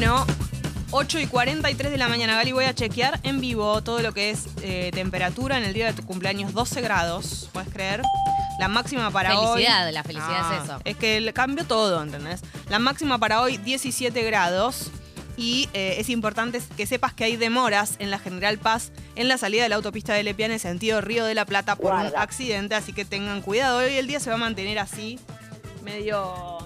Bueno, 8 y 43 de la mañana, Gali, voy a chequear en vivo todo lo que es eh, temperatura en el día de tu cumpleaños, 12 grados, ¿puedes creer? La máxima para hoy... Felicidad, la felicidad Ah, es eso. Es que cambió todo, ¿entendés? La máxima para hoy, 17 grados. Y eh, es importante que sepas que hay demoras en la General Paz en la salida de la autopista de Lepiana en sentido Río de la Plata por un accidente, así que tengan cuidado. Hoy el día se va a mantener así, medio.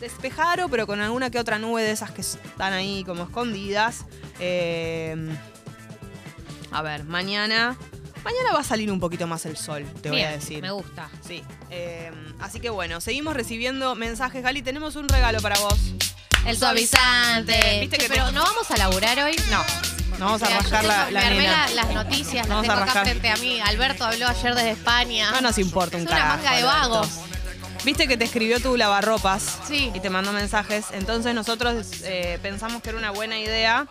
Despejado, pero con alguna que otra nube de esas que están ahí como escondidas. Eh, a ver, mañana. Mañana va a salir un poquito más el sol, te voy a decir. Me gusta. Sí. eh, así que bueno, seguimos recibiendo mensajes. Gali, tenemos un regalo para vos. El suavizante. Viste que pero te- ¿no vamos a laburar hoy? No, no vamos a Mira, rascar la, la me nena. las noticias, Vamos las a tengo acá frente a mí. Alberto habló ayer desde España. No nos importa un Es una carajo, manga de vagos. Viste que te escribió tu lavarropas Sí. y te mandó mensajes. Entonces nosotros eh, pensamos que era una buena idea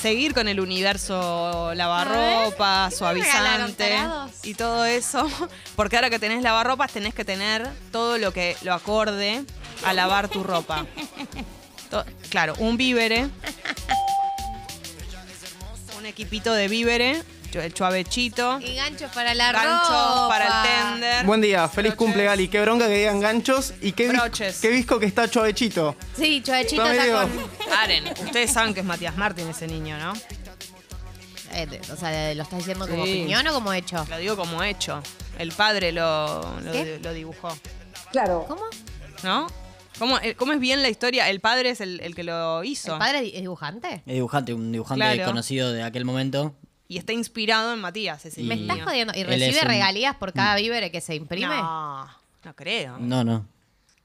seguir con el universo lavarropas, ¿qué me regalaron, suavizante y todo eso. Porque ahora que tenés lavarropas tenés que tener todo lo que lo acorde a lavar tu ropa. To- claro, un vívere. Un equipito de vívere, el chuavechito, Y ganchos para la ganchos ropa. para el tender. Buen día, feliz broches. cumple Gali. Qué bronca que digan ganchos y qué, Broches. qué visco que está chuavechito. Sí, Chuavechito Está con... Paren, ustedes saben que es Matías Martín ese niño, ¿no? Eh, o sea, ¿lo estás diciendo como Sí. opinión o como hecho? Lo digo como hecho. El padre lo, lo, ¿Qué? lo dibujó, ¿Cómo? ¿no? ¿Cómo, eh, cómo es bien la historia? El padre es el, el que lo hizo. ¿El padre es dibujante? Es dibujante, un dibujante Claro. conocido de aquel momento. Y está inspirado en Matías, ese ¿Me niño. estás jodiendo? ¿Y Él recibe es un- regalías por cada víver que se imprime? No, no creo. No, no.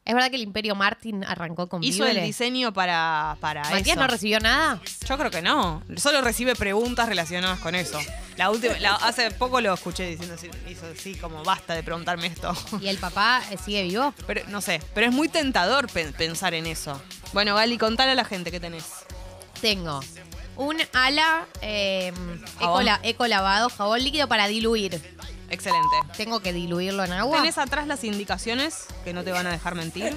¿Es verdad que el Imperio Martin arrancó con Hizo el víveres? diseño para, para ¿Matías eso. no recibió nada? Yo creo que no. Solo recibe preguntas relacionadas con eso. La última, la- hace poco lo escuché diciendo así, hizo así como basta de preguntarme esto. ¿Y el papá eh, sigue vivo? Pero no sé, pero es muy tentador pen- pensar en eso. Bueno, Gali, contale a la gente que tenés. Tengo un ala eh, eco, Jabón. la- eco lavado, jabón líquido para diluir. Excelente. Tengo que diluirlo en agua. Tenés atrás las indicaciones que no te van a dejar mentir.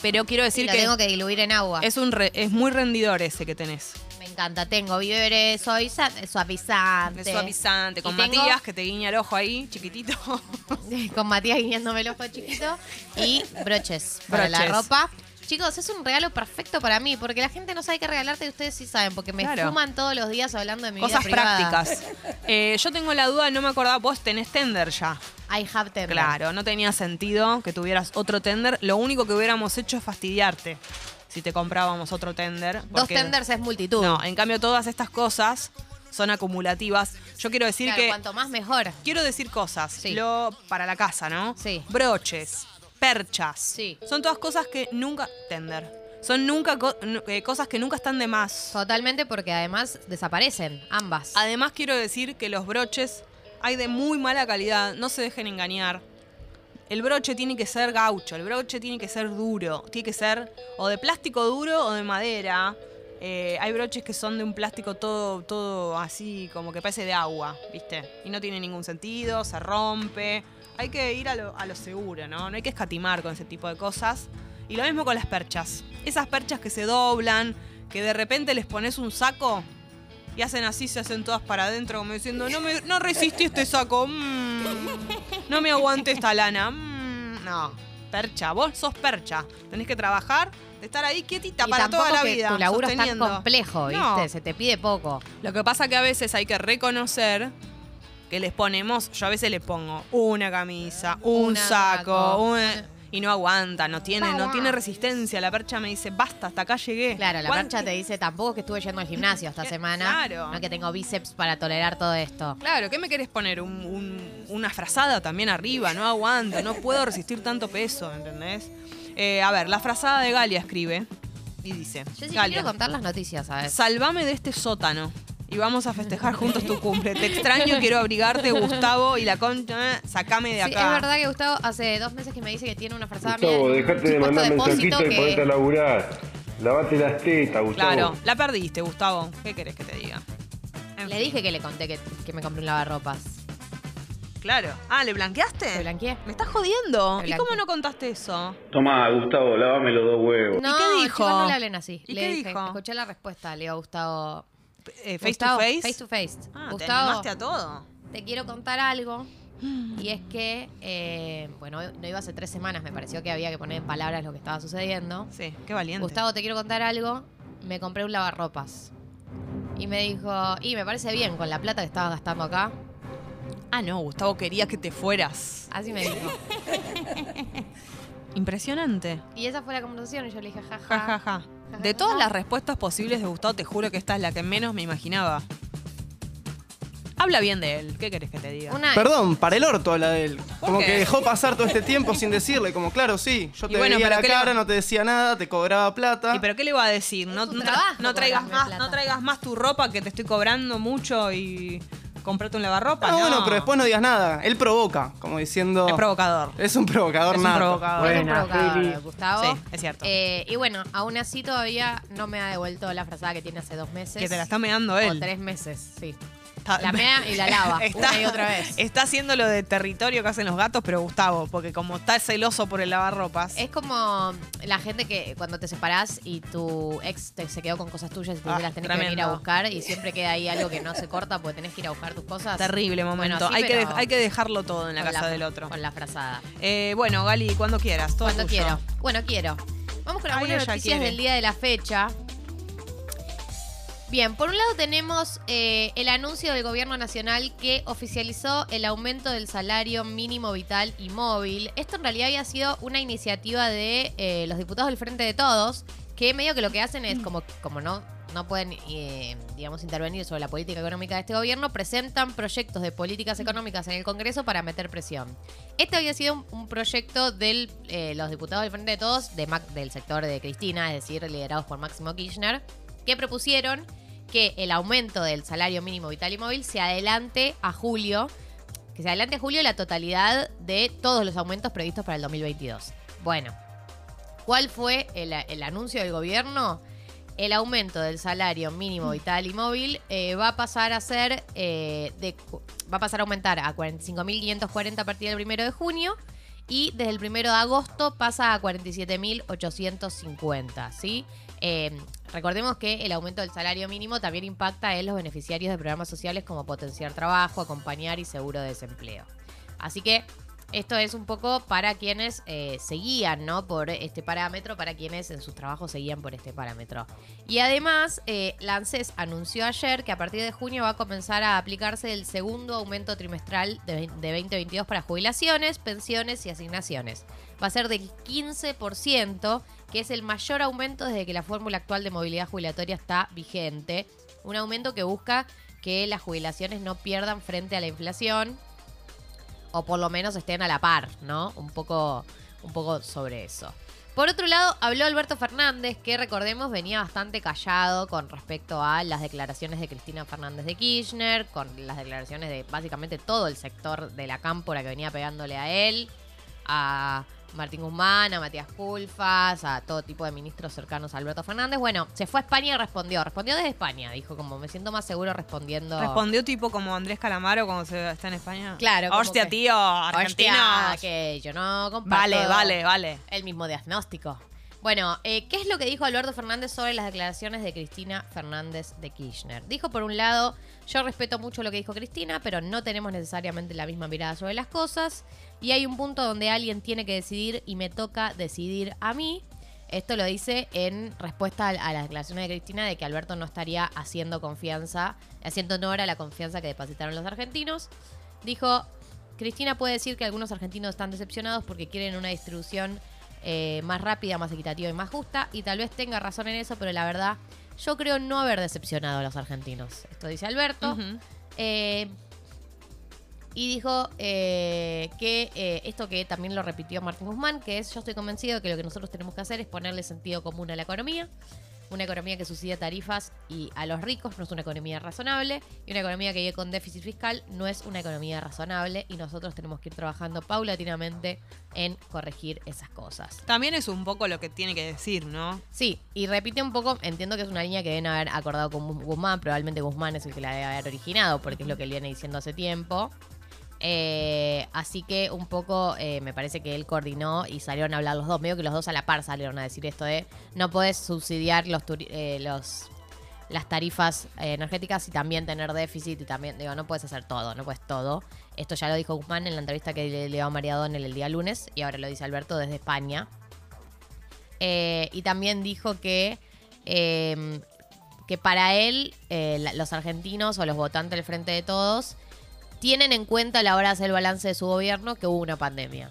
Pero quiero decir lo que, tengo que diluir en agua. es un re- es muy rendidor ese que tenés. Me encanta. Tengo víveres suaviza- suavizante. Es suavizante, con Y tengo- Matías que te guiña el ojo ahí, chiquitito. con Matías guiñándome el ojo chiquito. Y broches para la Broches. ropa. Chicos, es un regalo perfecto para mí, porque la gente no sabe qué regalarte y ustedes sí saben, porque me Claro. fuman todos los días hablando de mi Cosas vida privada. prácticas. Eh, yo tengo la duda, no me acordaba, vos tenés tender ya. I have tender. Claro, no tenía sentido que tuvieras otro tender. Lo único que hubiéramos hecho es fastidiarte si te comprábamos otro tender. Dos tenders es multitud. No, en cambio todas estas cosas son acumulativas. Yo quiero decir Claro, que cuanto más mejor. quiero decir cosas Sí. lo para la casa, ¿no? Sí. Broches, perchas. Sí. Son todas cosas que nunca tender. Son nunca co- eh, cosas que nunca están de más. Totalmente, porque además desaparecen ambas. Además quiero decir que los broches hay de muy mala calidad, no se dejen engañar. El broche tiene que ser gaucho, el broche tiene que ser duro, tiene que ser o de plástico duro o de madera. Eh, hay broches que son de un plástico todo, todo así como que parece de agua, ¿viste? Y no tiene ningún sentido, se rompe. Hay que ir a lo, a lo seguro, ¿no? No hay que escatimar con ese tipo de cosas. Y lo mismo con las perchas. Esas perchas que se doblan, que de repente les pones un saco y hacen así, se hacen todas para adentro, como diciendo, no, me, no resistí este saco, mm, no me aguante esta lana. mm". no, percha, vos sos percha. Tenés que trabajar, de estar ahí quietita Y para toda la que vida. tu laburo es tan complejo, ¿viste? No. Se te pide poco. Lo que pasa que a veces hay que reconocer que les ponemos, yo a veces le pongo una camisa, un Una saco, saco, una- y no aguanta, no tiene, no tiene resistencia. La percha me dice, basta, hasta acá llegué. Claro, la ¿Cuán- percha te dice, tampoco que estuve yendo al gimnasio esta semana. claro. No que tengo bíceps para tolerar todo esto. Claro, ¿qué me querés poner? Un- un- una frazada también arriba, no aguanto, no puedo resistir tanto peso, ¿entendés? Eh, a ver, la frazada de Galia escribe y dice, Yo sí Galia, quiero contar las noticias, ¿sabes? salvame de este sótano y vamos a festejar juntos tu cumple. Te extraño, quiero abrigarte, Gustavo, y la concha, sacame de Sí, acá. es verdad que Gustavo hace dos meses que me dice que tiene una frazada Gustavo, mía, dejate de mandar mensajitos y ponete a que... laburar. Lavate las tetas, Gustavo. Claro, la perdiste, Gustavo. ¿Qué querés que te diga? En Le fin. dije que le conté que, que me compré un lavarropas. Claro. Ah, ¿le blanqueaste? Te blanqueé. Me estás jodiendo. ¿Y cómo no contaste eso? Toma, Gustavo, lávame los dos huevos. No, qué dijo? chicos, no le hablen así. ¿Y le qué dije, dijo? escuché la respuesta, le digo a Gustavo. Eh, face Gustavo, to face. Face to face. Ah, te Gustavo, animaste a todo. te quiero contar algo. Y es que, eh, bueno, no iba hace tres semanas, me pareció que había que poner en palabras lo que estaba sucediendo. Sí, qué valiente. Gustavo, te quiero contar algo. Me compré un lavarropas. Y me dijo, y me parece bien con la plata que estabas gastando acá. Ah, no, Gustavo quería que te fueras. Así me dijo. Impresionante. Y esa fue la conversación y yo le dije, jaja. Ja, ja, ja. De todas las respuestas posibles de Gustavo, te juro que esta es la que menos me imaginaba. Habla bien de él. ¿Qué querés que te diga? Una, Perdón, para el orto habla de él. Como qué? que dejó pasar todo este tiempo sin decirle, como claro, sí, yo Y te bueno, veía pero la ¿qué le- cara, no te decía nada, te cobraba plata. ¿Y pero qué le iba a decir? No, tu no tra- trabajo no traigas cobrarme más, plata. no traigas más tu ropa que te estoy cobrando mucho y comprarte un lavarropa. Ah, no. bueno, pero después no digas nada. Él provoca, como diciendo. Es provocador. Es un provocador Es un provocador. es un provocador. Gustavo. Sí, es cierto. Eh, y bueno, aún así todavía no me ha devuelto la frazada que tiene hace dos meses. Que te la está meando O él. tres meses, sí. Está- La mea y la lava, una y otra vez. Está haciendo lo de territorio que hacen los gatos, pero Gustavo, porque como está celoso por el lavarropas. Es como la gente que cuando te separás y tu ex te, se quedó con cosas tuyas y tú Ah, las tenés que venir a buscar y siempre queda ahí algo que no se corta porque tenés que ir a buscar tus cosas. Terrible Bueno, momento. sí, hay, que hay que dejarlo todo en la casa del otro. Con la frazada. Eh, bueno, Gali, cuando quieras. Todo Cuando tuyo. quiero. Bueno, quiero. Vamos con algunas noticias quiere. del día de la fecha. Bien, por un lado tenemos eh, el anuncio del gobierno nacional que oficializó el aumento del salario mínimo vital y móvil. Esto en realidad había sido una iniciativa de eh, los diputados del Frente de Todos, que medio que lo que hacen es como, como no, no pueden, eh, digamos, intervenir sobre la política económica de este gobierno, presentan proyectos de políticas económicas en el Congreso para meter presión. Este había sido un, un proyecto de los diputados del Frente de Todos, de Mac- del sector de Cristina, es decir, liderados por Máximo Kirchner, que propusieron que el aumento del salario mínimo vital y móvil se adelante a julio, que se adelante a julio la totalidad de todos los aumentos previstos para el 2022. Bueno, ¿cuál fue el, el anuncio del gobierno? El aumento del salario mínimo vital y móvil eh, va a pasar a ser eh, de, va a pasar a aumentar a 45.540 a partir del primero de junio y desde el primero de agosto pasa a 47.850, ¿sí? Eh, recordemos que el aumento del salario mínimo también impacta en los beneficiarios de programas sociales como potenciar trabajo, acompañar y seguro de desempleo. Así que esto es un poco para quienes eh, seguían, ¿no? Por este parámetro, para quienes en sus trabajos seguían por este parámetro. Y además, eh, anunció ayer que a partir de junio va a comenzar a aplicarse el segundo aumento trimestral de, de 2022 para jubilaciones, pensiones y asignaciones. Va a ser del 15%, que es el mayor aumento desde que la fórmula actual de movilidad jubilatoria está vigente. Un aumento que busca que las jubilaciones no pierdan frente a la inflación o por lo menos estén a la par, ¿no? Un poco, un poco sobre eso. Por otro lado, habló Alberto Fernández, que recordemos venía bastante callado con respecto a las declaraciones de Cristina Fernández de Kirchner, con las declaraciones de básicamente todo el sector de la cámpora que venía pegándole a él, a Martín Guzmán, a Matías Culfas, a todo tipo de ministros cercanos a Alberto Fernández. Bueno, se fue a España y respondió. Respondió desde España, dijo como me siento más seguro respondiendo. Respondió tipo como Andrés Calamaro cuando se está en España. Claro, Hostia, tío, argentinos. Hostia, que yo no comparto Vale, vale, vale. el mismo diagnóstico. Bueno, eh, ¿qué es lo que dijo Alberto Fernández sobre las declaraciones de Cristina Fernández de Kirchner? Dijo, por un lado, yo respeto mucho lo que dijo Cristina, pero no tenemos necesariamente la misma mirada sobre las cosas. Y hay un punto donde alguien tiene que decidir y me toca decidir a mí. Esto lo dice en respuesta a las declaraciones de Cristina de que Alberto no estaría haciendo confianza, haciendo honor a la confianza que depositaron los argentinos. Dijo, Cristina puede decir que algunos argentinos están decepcionados porque quieren una distribución eh, más rápida, más equitativa y más justa. Y tal vez tenga razón en eso, pero la verdad, yo creo no haber decepcionado a los argentinos. Esto dice Alberto. Eh, y dijo eh, que eh, esto que también lo repitió Martín Guzmán, que es yo estoy convencido de que lo que nosotros tenemos que hacer es ponerle sentido común a la economía. Una economía que subsidia tarifas y a los ricos no es una economía razonable. Y una economía que vive con déficit fiscal no es una economía razonable. Y nosotros tenemos que ir trabajando paulatinamente en corregir esas cosas. También es un poco lo que tiene que decir, ¿no? Sí, y repite un poco, entiendo que es una línea que deben haber acordado con Gu- Guzmán, probablemente Guzmán es el que la debe haber originado, porque es lo que él viene diciendo hace tiempo. Eh, así que un poco eh, me parece que él coordinó y salieron a hablar los dos. Medio que los dos a la par salieron a decir esto de no podés subsidiar los, eh, las tarifas energéticas y también tener déficit y también, digo, no puedes hacer todo, no puedes todo. Esto ya lo dijo Guzmán en la entrevista que le dio a María el día lunes y ahora lo dice Alberto desde España. Y también dijo que, eh, que para él, los argentinos o los votantes del Frente de Todos tienen en cuenta a la hora de hacer el balance de su gobierno que hubo una pandemia.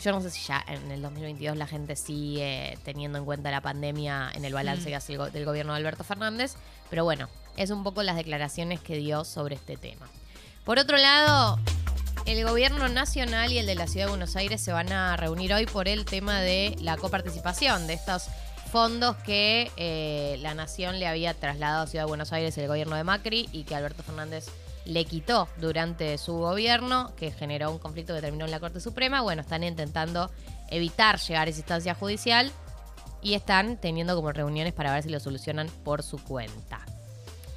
Yo no sé si ya en el 2022 la gente sigue teniendo en cuenta la pandemia en el balance Mm. que hace el go- del gobierno de Alberto Fernández, pero bueno, es un poco las declaraciones que dio sobre este tema. Por otro lado, el gobierno nacional y el de la ciudad de Buenos Aires se van a reunir hoy por el tema de la coparticipación de estos fondos que eh, la nación le había trasladado a Ciudad de Buenos Aires el gobierno de Macri y que Alberto Fernández le quitó durante su gobierno, que generó un conflicto que terminó en la Corte Suprema. Bueno, están intentando evitar llegar a esa instancia judicial y están teniendo como reuniones para ver si lo solucionan por su cuenta.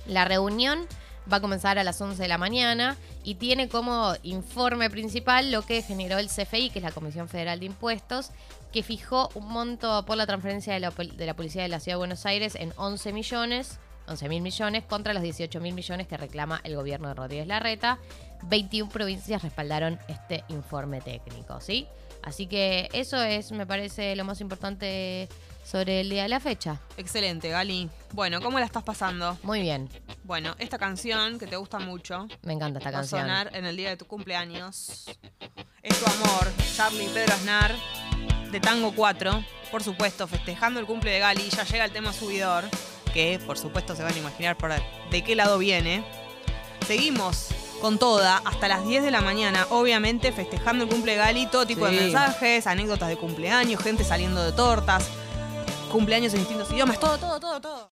La reunión va a comenzar a las 11 de la mañana y tiene como informe principal lo que generó el CFI, que es la Comisión Federal de Impuestos, que fijó un monto por la transferencia de la, de la Policía de la Ciudad de Buenos Aires en 11 millones, 11 mil millones, contra los 18 mil millones que reclama el gobierno de Rodríguez Larreta. 21 provincias respaldaron este informe técnico, ¿sí? Así que eso es, me parece, lo más importante sobre el día de la fecha. Excelente, Gali. Bueno, ¿cómo la estás pasando? Muy bien, Bueno, esta canción que te gusta mucho me encanta esta va a canción. sonar en el día de tu cumpleaños. Es tu amor, Charlie Pedro Aznar, de Tango 4. Por supuesto, festejando el cumple de Gali, ya llega el tema subidor, que por supuesto se van a imaginar por de qué lado viene. Seguimos con toda hasta las 10 de la mañana, obviamente festejando el cumple de Gali, todo tipo de mensajes, anécdotas de cumpleaños, gente saliendo de tortas, cumpleaños en distintos idiomas, todo, todo, todo, todo.